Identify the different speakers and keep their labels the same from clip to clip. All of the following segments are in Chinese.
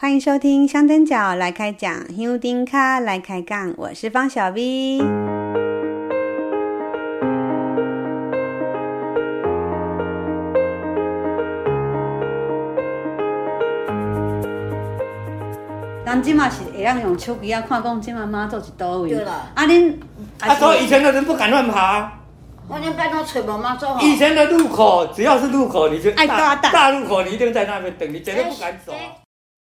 Speaker 1: 欢迎收听香灯脚来开讲，香丁卡来开杠，我是方小 V。当今嘛是会让用手机啊看讲今嘛妈祖是倒位。
Speaker 2: 对了。
Speaker 1: 啊恁，
Speaker 3: 啊所以前的人不敢乱爬。
Speaker 2: 我连拜托找妈妈走。
Speaker 3: 以前的路口，只要是路口，你就
Speaker 1: 爱大
Speaker 3: 大路口，你一定在那边等，你绝对不敢走。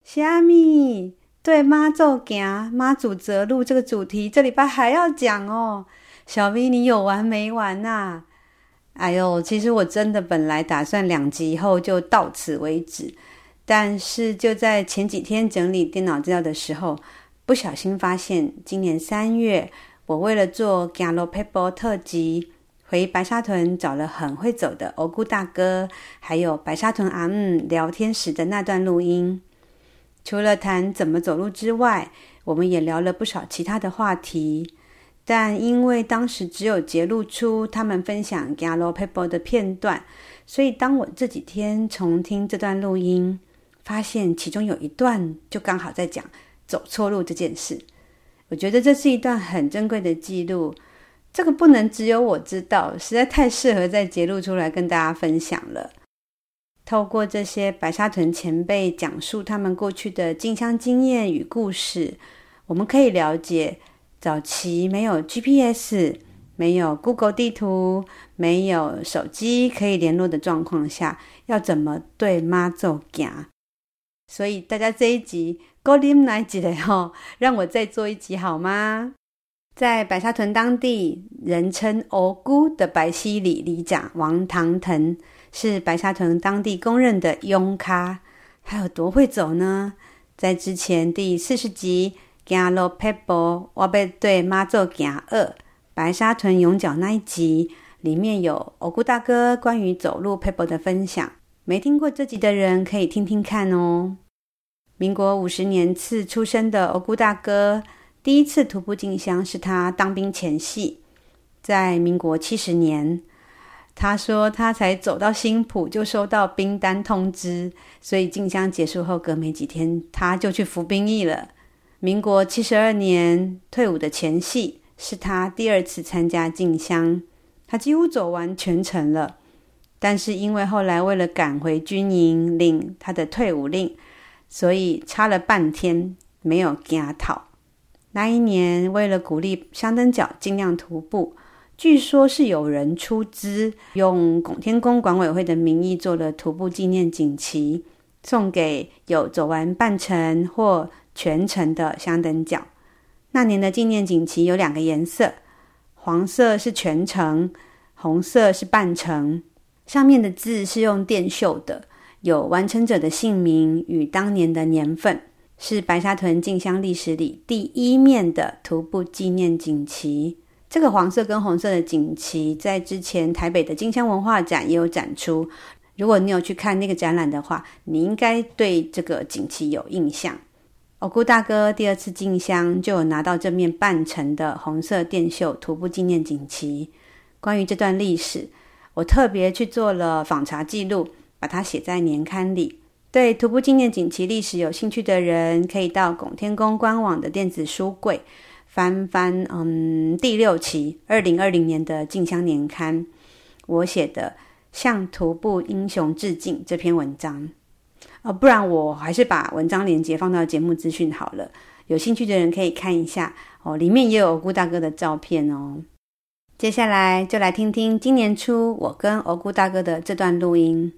Speaker 1: 虾米对妈祖行妈祖择路这个主题，这礼拜还要讲哦。小 V，你有完没完呐、啊？哎呦，其实我真的本来打算两集后就到此为止，但是就在前几天整理电脑资料的时候，不小心发现今年三月，我为了做《行路撇步》特辑，回白沙屯找了很会走的欧姑大哥，还有白沙屯阿姆聊天时的那段录音。除了谈怎么走路之外，我们也聊了不少其他的话题。但因为当时只有截录出他们分享 Gallo People 的片段，所以当我这几天重听这段录音，发现其中有一段就刚好在讲走错路这件事。我觉得这是一段很珍贵的记录，这个不能只有我知道，实在太适合再截录出来跟大家分享了。透过这些白沙屯前辈讲述他们过去的进香经验与故事，我们可以了解早期没有 GPS、没有 Google 地图、没有手机可以联络的状况下，要怎么对妈祖行。所以大家这一集够你们来几的吼，让我再做一集好吗？在白沙屯当地人称欧姑的白溪里里长王唐腾。是白沙屯当地公认的勇咖，他有多会走呢？在之前第四十集《行路撇步》，我要对妈祖行二白沙屯勇脚那一集，里面有欧姑大哥关于走路撇步的分享。没听过这集的人可以听听看哦。民国五十年次出生的欧姑大哥，第一次徒步进香是他当兵前夕，在民国七十年。他说，他才走到新埔就收到兵单通知，所以进香结束后隔没几天，他就去服兵役了。民国七十二年退伍的前夕，是他第二次参加进香，他几乎走完全程了。但是因为后来为了赶回军营领他的退伍令，所以差了半天没有行透。那一年，为了鼓励香登脚尽量徒步。据说是有人出资，用拱天宫管委会的名义做了徒步纪念锦旗，送给有走完半程或全程的香灯脚。那年的纪念锦旗有两个颜色，黄色是全程，红色是半程。上面的字是用电绣的，有完成者的姓名与当年的年份，是白沙屯进香历史里第一面的徒步纪念锦旗。这个黄色跟红色的锦旗，在之前台北的金香文化展也有展出。如果你有去看那个展览的话，你应该对这个锦旗有印象。欧姑大哥第二次进香就有拿到这面半程的红色电绣徒步纪念锦旗。关于这段历史，我特别去做了访查记录，把它写在年刊里。对徒步纪念锦旗历史有兴趣的人，可以到拱天宫官网的电子书柜。翻翻，嗯，第六期二零二零年的进香年刊，我写的《向徒步英雄致敬》这篇文章，哦，不然我还是把文章链接放到节目资讯好了，有兴趣的人可以看一下哦，里面也有欧姑大哥的照片哦。接下来就来听听今年初我跟欧姑大哥的这段录音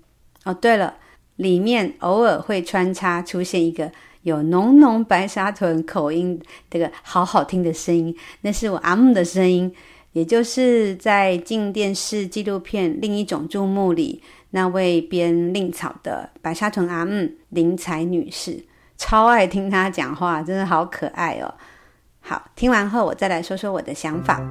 Speaker 1: 哦。对了，里面偶尔会穿插出现一个。有浓浓白沙屯口音，这个好好听的声音，那是我阿姆的声音，也就是在镜电视纪录片《另一种注目》里那位编令草的白沙屯阿姆林彩女士，超爱听她讲话，真的好可爱哦。好，听完后我再来说说我的想法。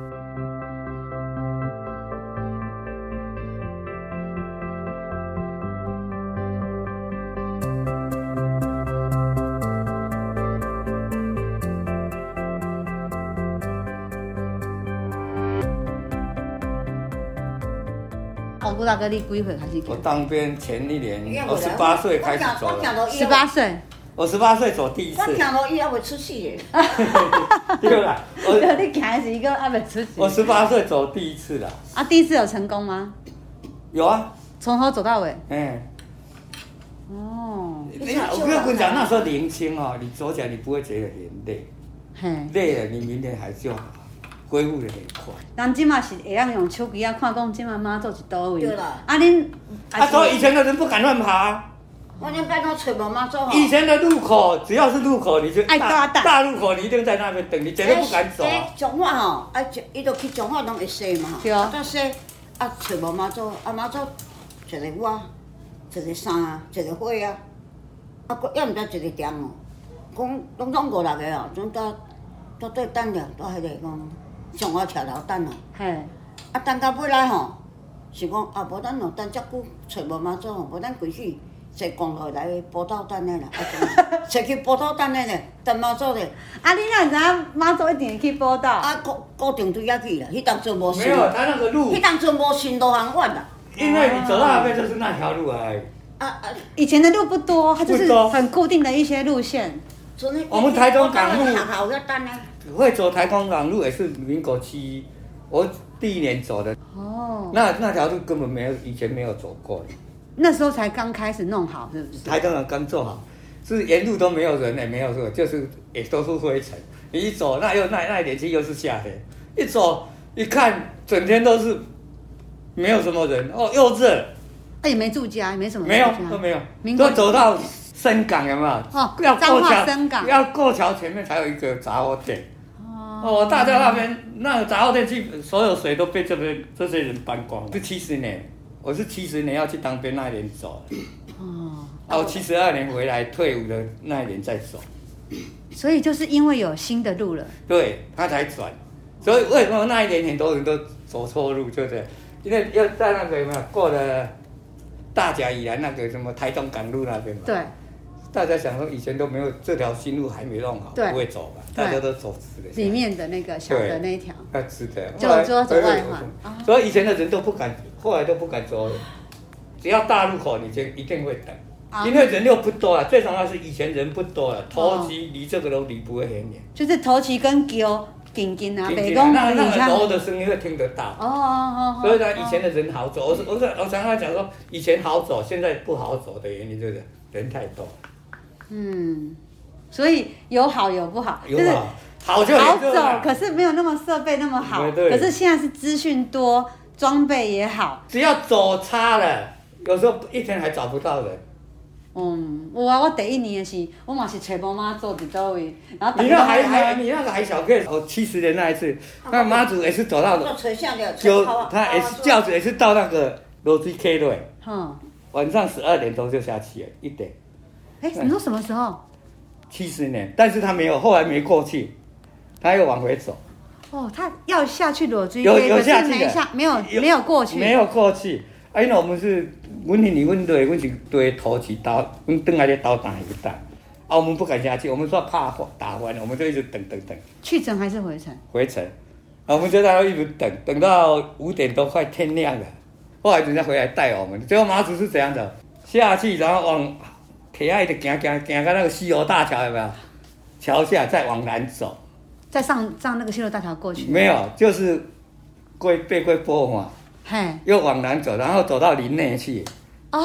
Speaker 1: 大哥，你几岁开始？
Speaker 3: 我当兵前一年，我十八岁开始走了。
Speaker 1: 十八岁，
Speaker 3: 我十八岁走第一次
Speaker 2: 我。听到伊还未出世耶，
Speaker 3: 对啦，我
Speaker 4: 你开始一个阿未出席。
Speaker 3: 我十八岁走第一次啦。
Speaker 4: 啊，第一次有成功吗？
Speaker 3: 有啊，
Speaker 4: 从头走到尾。
Speaker 3: 嗯。
Speaker 4: 哦。
Speaker 3: 你看，我跟你讲，那时候年轻哦，你走起来你不会觉得很累，
Speaker 4: 嘿。
Speaker 3: 累了你明天还是要恢复的很快。
Speaker 4: 咱即马是会当用手机啊看讲，即马妈祖是倒位。
Speaker 2: 对啦。
Speaker 4: 啊，恁。
Speaker 3: 啊，所以以前的人不敢乱爬。
Speaker 2: 我连拜托找无妈祖。
Speaker 3: 以前的路口，只要是路口，你就
Speaker 4: 爱大
Speaker 3: 大路口，你一定在那边等，你绝对不敢走。
Speaker 2: 诶，彰化吼，啊，伊就去彰化拢会说嘛。
Speaker 4: 对啊。
Speaker 2: 啊，说，啊，找无妈祖，啊，妈祖一个我，一个衫，一个花啊，啊，阁也毋知一个店哦，讲拢总五六个哦，总到到对等了，到迄个讲彰化桥头等哦。
Speaker 4: 嘿。
Speaker 2: 啊，等到尾来吼，是讲啊，无咱咯等遮久，找无妈祖吼，无咱规去。坐公路来宝岛等的啦，坐去宝岛等的咧，等妈祖咧。
Speaker 4: 啊，你哪知影妈祖一定会去宝岛？
Speaker 2: 啊，固固定对遐去啦，迄当阵无顺。
Speaker 3: 没有，他那个路。
Speaker 2: 迄当阵无顺路行远啦。
Speaker 3: 因为你走到那边就是那条路哎。
Speaker 2: 啊啊！
Speaker 4: 以前的路不多，它就是很固定的一些路线。
Speaker 3: 我们台中港路。
Speaker 2: 好要等呢。
Speaker 3: 会走台中港路也是民国七，我第一年走的。哦。那那条路根本没有，以前没有走过。
Speaker 4: 那时候才刚开始弄好，是不是？
Speaker 3: 台中人刚做好，是沿路都没有人，也没有说，就是也都是灰尘。你一走，那又那那一点气又是夏天，一走一看，整天都是没有什么人哦，又热。
Speaker 4: 哎，也没住家，也没什么。
Speaker 3: 没有都没有，都走到深港有没有？
Speaker 4: 哦，要过桥，深港
Speaker 3: 要过桥前面才有一个杂货店。哦。哦，大家那边那个杂货店，基本所有水都被这边这些人搬光了。是七十年。我是七十年要去当兵那一年走，哦，啊，我七十二年回来退伍的那一年再走，
Speaker 4: 所以就是因为有新的路了，
Speaker 3: 对，他才转，所以为什么那一年很多人都走错路，就是因为要在那个有没有过了大甲以来那个什么台中港路那边嘛，
Speaker 4: 对，
Speaker 3: 大家想说以前都没有这条新路还没弄好，不会走吧？大家都走直的，
Speaker 4: 里面的那个小的那一条，
Speaker 3: 啊直的，
Speaker 4: 就说走外环，
Speaker 3: 所以以前的人都不敢。后来都不敢走了，只要大路口，你就一定会等，啊、因为人又不多了。最重要是以前人不多了，头期离这个楼离不会很远。
Speaker 4: 就是头期跟桥近近啊，北
Speaker 3: 东那那个楼的声音会听得到。哦哦哦。所以呢，以前的人好走。我是我是我常常讲说，以前好走，现在不好走的原因就是人太多。
Speaker 4: 嗯，所以有好有不好。
Speaker 3: 有好，好就
Speaker 4: 好走，可是没有那么设备那么好。对。可是现在是资讯多。装备也好，
Speaker 3: 只要走差了，有时候一天还找不到人。
Speaker 4: 嗯，我我第一年的是，我嘛是找妈妈做的到位，然后
Speaker 3: 你那还还你那个还小个，哦七十年那一次，那妈祖也是走到，就他也是轿子也是到那个楼梯 K 队，嗯，晚上十二点钟就下去了，一点。
Speaker 4: 哎，你说什么时候？
Speaker 3: 七十年，但是他没有，后来没过去，他又往回走。
Speaker 4: 哦，他要下去裸追，
Speaker 3: 有有下去
Speaker 4: 没下，没有没有过去，
Speaker 3: 没有过去。啊，因为我们是，阮是你阮队，阮是对头起刀，阮等下咧刀打一打。啊，我们不敢下去，我们说怕打翻，我们就一直等等等。
Speaker 4: 去程还是回程？
Speaker 3: 回程。啊，我们就在那一直等，等到五点多快天亮了，后来人家回来带我们。最后马祖是怎样的？下去然后往铁爱的行行行到那个西游大桥有没有？桥下再往南走。
Speaker 4: 再上上那个西游大桥过去，
Speaker 3: 没有，就是过背过波嘛，嘿，又往南走，然后走到林内去，哦，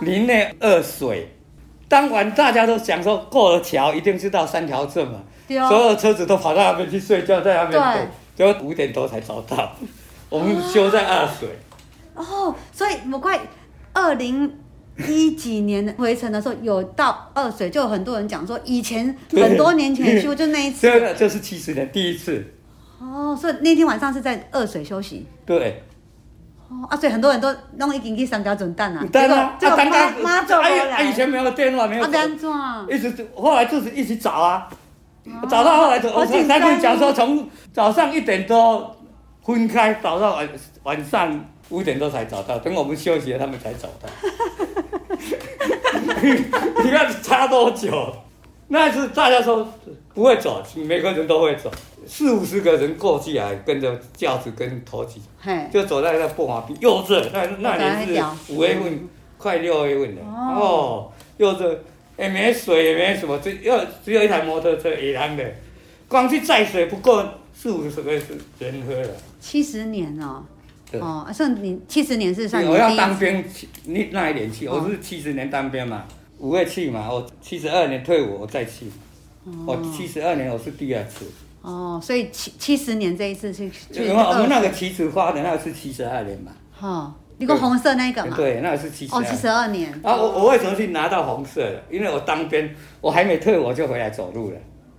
Speaker 3: 林内二水，当晚大家都想说过了桥一定是到三条镇嘛，哦、所有车子都跑到那边去睡觉，在那边等，结果五点多才找到，我们修在二水，
Speaker 4: 哦，所以我怪二零。一几年回程的时候，有到二水，就有很多人讲说，以前很多年前去就那一次，
Speaker 3: 这个就是七十年第一次。
Speaker 4: 哦，所以那天晚上是在二水休息。
Speaker 3: 对。
Speaker 4: 哦啊，所以很多人都弄一根去三条准蛋啊。
Speaker 3: 对啊，
Speaker 4: 这个妈妈走回来。
Speaker 3: 以前没有电话，没有。
Speaker 4: 啊，安怎？
Speaker 3: 一直后来就是一直找啊，找到后来就我才跟你讲说，从早上一点多分开，找到晚晚上五点多才找到，等我们休息了，他们才找到。你看差多久？那次大家说不会走，每个人都会走，四五十个人过去啊，跟着轿子跟头旗，就走在那破瓦壁，又热，那那年是五月份，快六月份了，哦，又热，也没水，也没什么，只有只有一台摩托车，野狼的，光去载水不够四五十个人喝了。
Speaker 1: 七十年哦，对哦，算你七十年是算你。
Speaker 3: 我要当兵，那那一年去，我是七十年当兵嘛，五月去嘛，我七十二年退伍，我再去。哦、我七十二年我是第二次。
Speaker 1: 哦，所以七七十年这一次是。
Speaker 3: 因为我们那个旗子花的那个是七十二年嘛。
Speaker 1: 哦。你个红色那个嘛？
Speaker 3: 对，那个是七十二。
Speaker 1: 哦，七十二年。
Speaker 3: 啊，我我为什么去拿到红色的？因为我当兵，我还没退，我就回来走路了。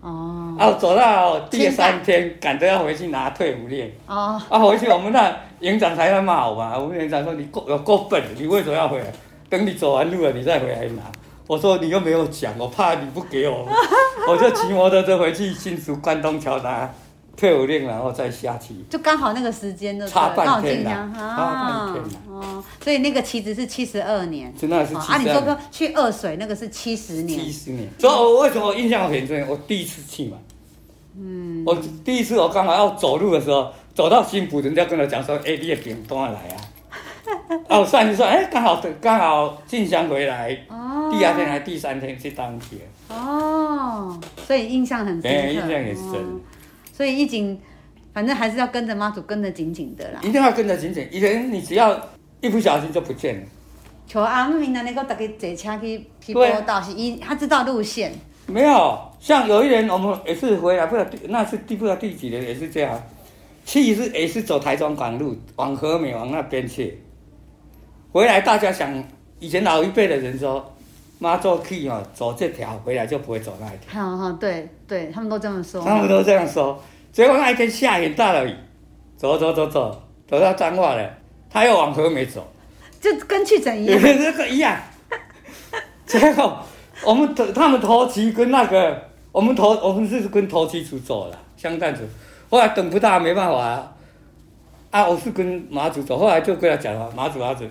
Speaker 3: 哦。啊，走到第三天，赶着要回去拿退伍令。哦。啊，回去我们那营长才在骂我嘛。我们营长说：“你够有够笨，你为什么要回来？等你走完路了，你再回来拿。”我说：“你又没有讲，我怕你不给我，我就骑摩托车回去新竹关东桥拿。”退伍令，然后再下棋，
Speaker 1: 就刚好那个时间的
Speaker 3: 差半天了，
Speaker 1: 差半天了。哦，所以那个棋子是七十二年，
Speaker 3: 真的是七十二年。
Speaker 1: 啊，你说说去二水那个是七十年，
Speaker 3: 七十年。所以我为什么我印象很深？我第一次去嘛，嗯，我第一次我刚好要走路的时候，走到新埔，人家跟我讲说：“哎，你的饼端来啊！”哦，算一算，哎，刚好刚好进香回来，哦，第二天还第三天去当天。
Speaker 1: 哦，所以印象很深，
Speaker 3: 哎，印象很深。
Speaker 1: 所以一紧，反正还是要跟着妈祖，跟着紧紧的啦。
Speaker 3: 一定要跟着紧紧，以前你只要一不小心就不见了。
Speaker 1: 像阿明那个大家坐车去去报道，是一他知道路线。
Speaker 3: 没有，像有一年我们也是回来，不知道那是第不知道第几年也是这样，去是也是走台中港路往和美往那边去，回来大家想以前老一辈的人说。妈祖去哦，走这条回来就不会走那一条。
Speaker 1: 好好，对对，他们都这么说。
Speaker 3: 他们都这样说，结果那一天下很大的雨，走走走走，走到彰化了，他又往和美走，
Speaker 1: 就跟去整一样。
Speaker 3: 这个一样。结果我们头他们头七跟那个我们头我们是跟头七组走了，香担组，后来等不到没办法啊，啊我是跟马祖走，后来就跟他讲了，马祖妈祖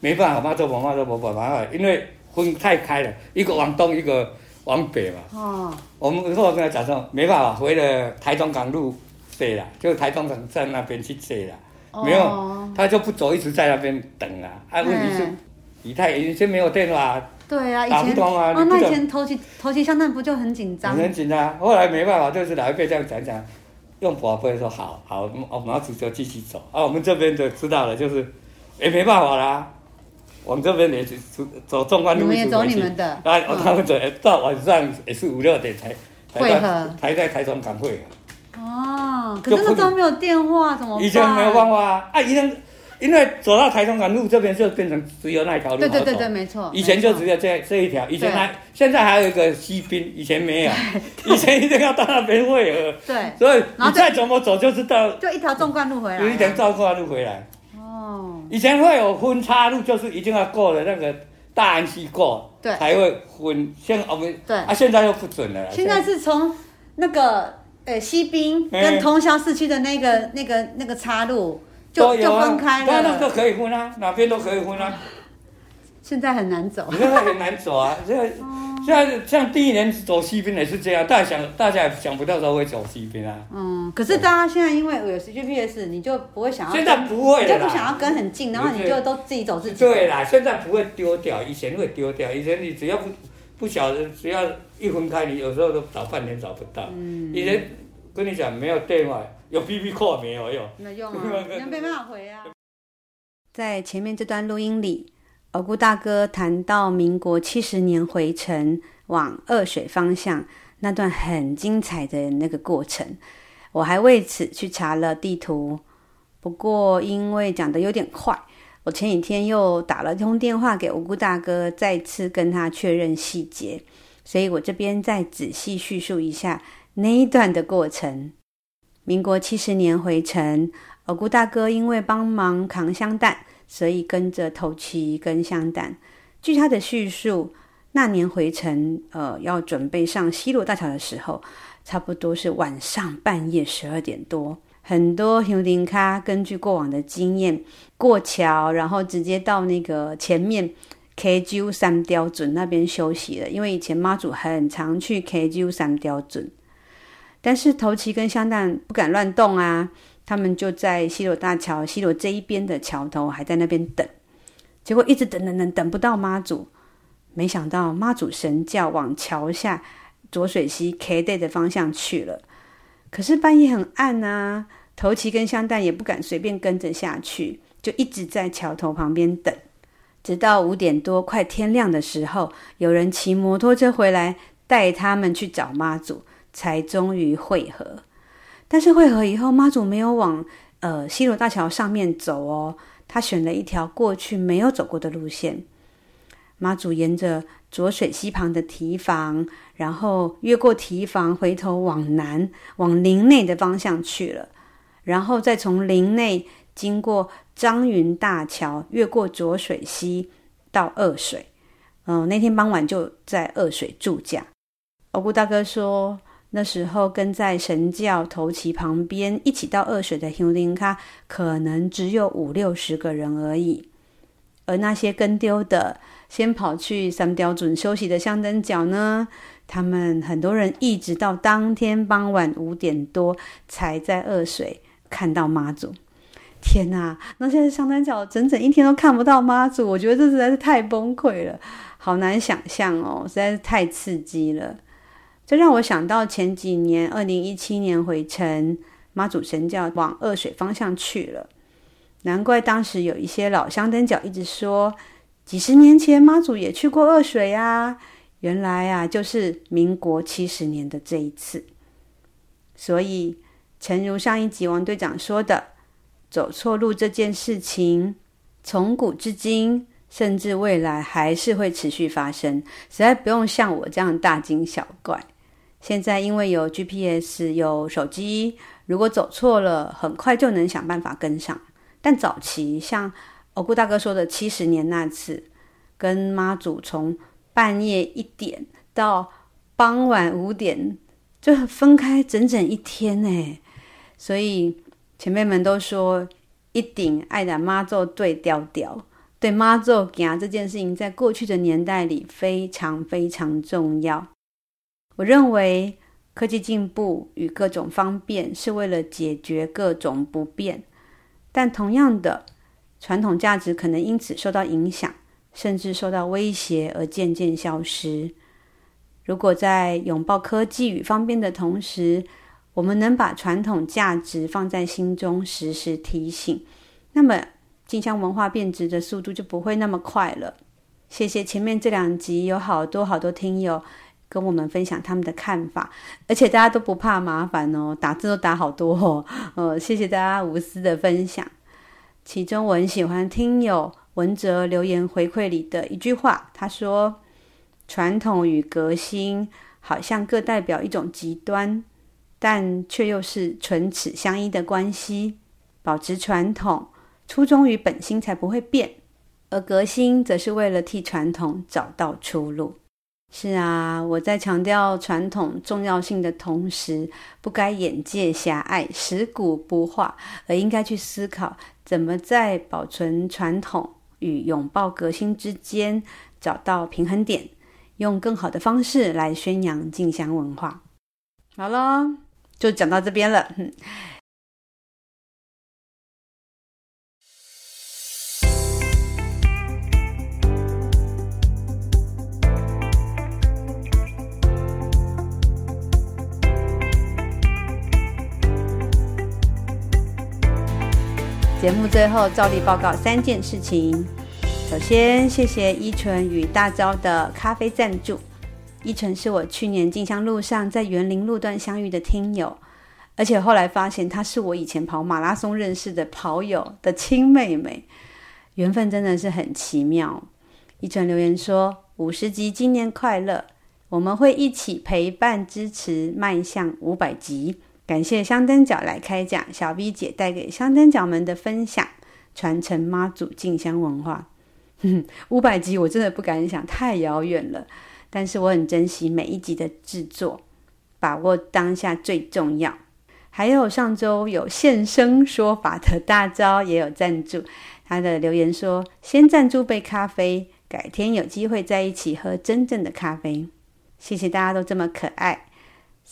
Speaker 3: 没办法，马祖婆马祖婆婆没办法，因为。分太开了，一个往东，一个往北嘛。哦。我们后来跟他讲说，没办法，回了台中港路对了，就台中港站那边去对了。哦。没有，他就不走，一直在那边等啊。啊，问题是，以太以前没有电话。
Speaker 1: 对啊，
Speaker 3: 打不通啊。
Speaker 1: 哦，那以前头七头七香弹不就很紧张？
Speaker 3: 很紧张。后来没办法，就是老一辈这样讲讲，用宝贝说好好，我马祖就继续走。啊，我们这边就知道了，就是也没办法啦。我们这边也是走纵贯路，
Speaker 1: 也走你们的。
Speaker 3: 啊，他们走到晚上也是五六点才会合，才在台中港会合。
Speaker 1: 哦，可是那时候没有电话，怎么办？
Speaker 3: 以前没有办法啊，啊，以前因为走到台中港路这边就变成只有那一条路。
Speaker 1: 对对对对，没错。
Speaker 3: 以前就只有这这一条，以前还现在还有一个西滨，以前没有，以前一定要到那边会合。
Speaker 1: 对。
Speaker 3: 所以你再怎么走就是到，
Speaker 1: 就一条纵贯路回来。
Speaker 3: 有一条纵贯路回来。以前会有分岔路，就是一定要过了那个大安溪过，对，才会分。现我们对啊，现在又不准了。
Speaker 1: 现在是从那个呃西滨跟通霄市区的那个那个那个岔路就就分开了。
Speaker 3: 那那个可以分啊，哪边都可以分啊。
Speaker 1: 现在很难走。
Speaker 3: 现在很难走啊，现在。像像第一年走西边也是这样，大家想大家也想不到说会走西边啊。嗯，
Speaker 1: 可是大家现在因为有 GPS，你就不会想要。
Speaker 3: 现在不会了，
Speaker 1: 就不想要跟很近，然后你就都自己走自己。
Speaker 3: 对啦，现在不会丢掉，以前会丢掉。以前你只要不不晓得，只要一分开，你有时候都找半天找不到。嗯。以前跟你讲没有电话，有 BB call 没有用。
Speaker 1: 没用啊，你没办法回啊。在前面这段录音里。鳌姑大哥谈到民国七十年回程往二水方向那段很精彩的那个过程，我还为此去查了地图。不过因为讲得有点快，我前几天又打了通电话给鳌姑大哥，再次跟他确认细节，所以我这边再仔细叙述一下那一段的过程。民国七十年回程，鳌姑大哥因为帮忙扛香担。所以跟着头七跟香担，据他的叙述，那年回程，呃，要准备上西螺大桥的时候，差不多是晚上半夜十二点多。很多乡邻卡根据过往的经验，过桥然后直接到那个前面 KGU 三雕准那边休息了，因为以前妈祖很常去 KGU 三雕准，但是头七跟香蛋不敢乱动啊。他们就在西螺大桥西螺这一边的桥头，还在那边等，结果一直等等等等不到妈祖，没想到妈祖神轿往桥下浊水溪 kd 的方向去了。可是半夜很暗啊，头旗跟香蛋也不敢随便跟着下去，就一直在桥头旁边等。直到五点多，快天亮的时候，有人骑摩托车回来，带他们去找妈祖，才终于会合。但是会合以后，妈祖没有往呃西螺大桥上面走哦，他选了一条过去没有走过的路线。妈祖沿着浊水溪旁的堤防，然后越过堤防，回头往南，往林内的方向去了，然后再从林内经过张云大桥，越过浊水溪到二水。嗯、那天傍晚就在二水驻驾。欧姑大哥说，那时候跟在神教头旗旁边一起到二水的乡邻卡，可能只有五六十个人而已，而那些跟丢的。先跑去三貂准休息的香灯脚呢，他们很多人一直到当天傍晚五点多才在二水看到妈祖。天哪，那现在香灯脚整整一天都看不到妈祖，我觉得这实在是太崩溃了，好难想象哦，实在是太刺激了。这让我想到前几年二零一七年回程，妈祖神轿往二水方向去了，难怪当时有一些老乡登脚一直说。几十年前，妈祖也去过二水啊。原来啊，就是民国七十年的这一次。所以，诚如上一集王队长说的，走错路这件事情，从古至今，甚至未来还是会持续发生。实在不用像我这样大惊小怪。现在因为有 GPS，有手机，如果走错了，很快就能想办法跟上。但早期像……我姑大哥说的七十年那次，跟妈祖从半夜一点到傍晚五点，就分开整整一天呢。所以前辈们都说，一顶爱的妈祖对调调，对妈祖行这件事情，在过去的年代里非常非常重要。我认为科技进步与各种方便是为了解决各种不便，但同样的。传统价值可能因此受到影响，甚至受到威胁而渐渐消失。如果在拥抱科技与方便的同时，我们能把传统价值放在心中，时时提醒，那么进香文化变质的速度就不会那么快了。谢谢前面这两集有好多好多听友跟我们分享他们的看法，而且大家都不怕麻烦哦，打字都打好多哦。呃，谢谢大家无私的分享。其中我很喜欢听友文哲留言回馈里的一句话，他说：“传统与革新好像各代表一种极端，但却又是唇齿相依的关系。保持传统，初衷与本心才不会变；而革新，则是为了替传统找到出路。”是啊，我在强调传统重要性的同时，不该眼界狭隘、食古不化，而应该去思考怎么在保存传统与拥抱革新之间找到平衡点，用更好的方式来宣扬进香文化。好了，就讲到这边了。节目最后照例报告三件事情。首先，谢谢依纯与大招的咖啡赞助。依纯是我去年进香路上在园林路段相遇的听友，而且后来发现她是我以前跑马拉松认识的跑友的亲妹妹，缘分真的是很奇妙。依纯留言说：“五十集今年快乐，我们会一起陪伴支持，迈向五百集。”感谢香灯角来开讲，小 V 姐带给香灯角们的分享，传承妈祖进香文化。五百集我真的不敢想，太遥远了。但是我很珍惜每一集的制作，把握当下最重要。还有上周有现身说法的大招也有赞助，他的留言说：先赞助杯咖啡，改天有机会在一起喝真正的咖啡。谢谢大家都这么可爱。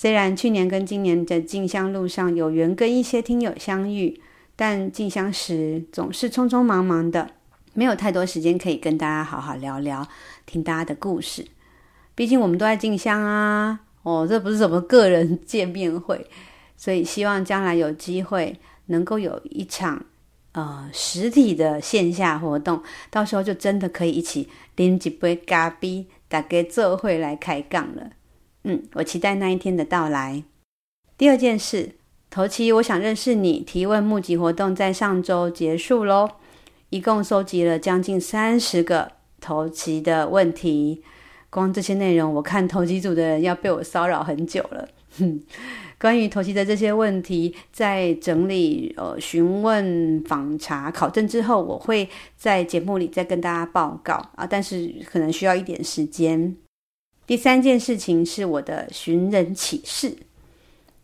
Speaker 1: 虽然去年跟今年的进香路上有缘跟一些听友相遇，但进香时总是匆匆忙忙的，没有太多时间可以跟大家好好聊聊。听大家的故事。毕竟我们都在进香啊，哦，这不是什么个人 见面会，所以希望将来有机会能够有一场呃实体的线下活动，到时候就真的可以一起拎几杯咖啡，大家做会来开杠了。嗯，我期待那一天的到来。第二件事，头七，我想认识你。提问募集活动在上周结束喽，一共收集了将近三十个头七的问题。光这些内容，我看头七组的人要被我骚扰很久了。哼，关于头七的这些问题，在整理呃询问访查考证之后，我会在节目里再跟大家报告啊，但是可能需要一点时间。第三件事情是我的寻人启事。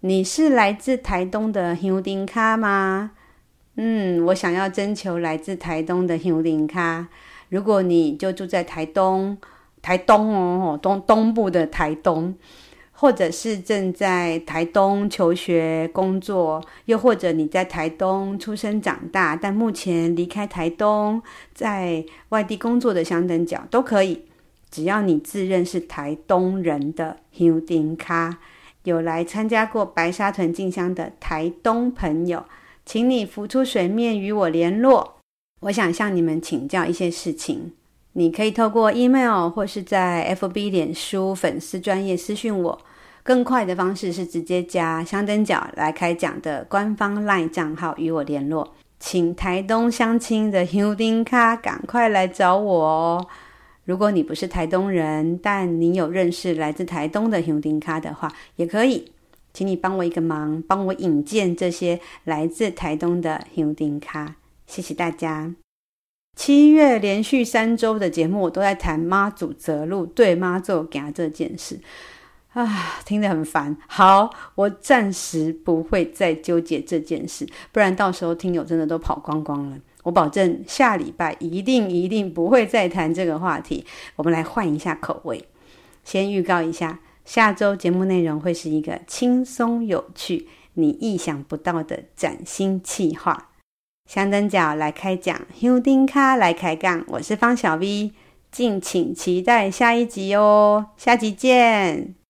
Speaker 1: 你是来自台东的香灯脚吗？嗯，我想要征求来自台东的香灯脚。如果你就住在台东，台东哦，东东部的台东，或者是正在台东求学工作，又或者你在台东出生长大，但目前离开台东，在外地工作的相等角都可以。只要你自认是台东人的香灯脚，有来参加过白沙屯进香的台东朋友，请你浮出水面与我联络。我想向你们请教一些事情，你可以透过 email 或是在 FB 脸书粉丝专业私讯我。更快的方式是直接加香灯角来开讲的官方 LINE 账号与我联络。请台东乡亲的香灯脚赶快来找我哦。如果你不是台东人，但你有认识来自台东的香灯脚的话，也可以，请你帮我一个忙，帮我引荐这些来自台东的香灯脚。谢谢大家。七月连续三周的节目，我都在谈妈祖择路对妈祖行这件事，啊，听得很烦。好，我暂时不会再纠结这件事，不然到时候听友真的都跑光光了。我保证下礼拜一定一定不会再谈这个话题。我们来换一下口味，先预告一下，下周节目内容会是一个轻松有趣、你意想不到的崭新企划。香灯脚来开讲，香灯脚来开杠，我是方小 V，敬请期待下一集哦，下集见。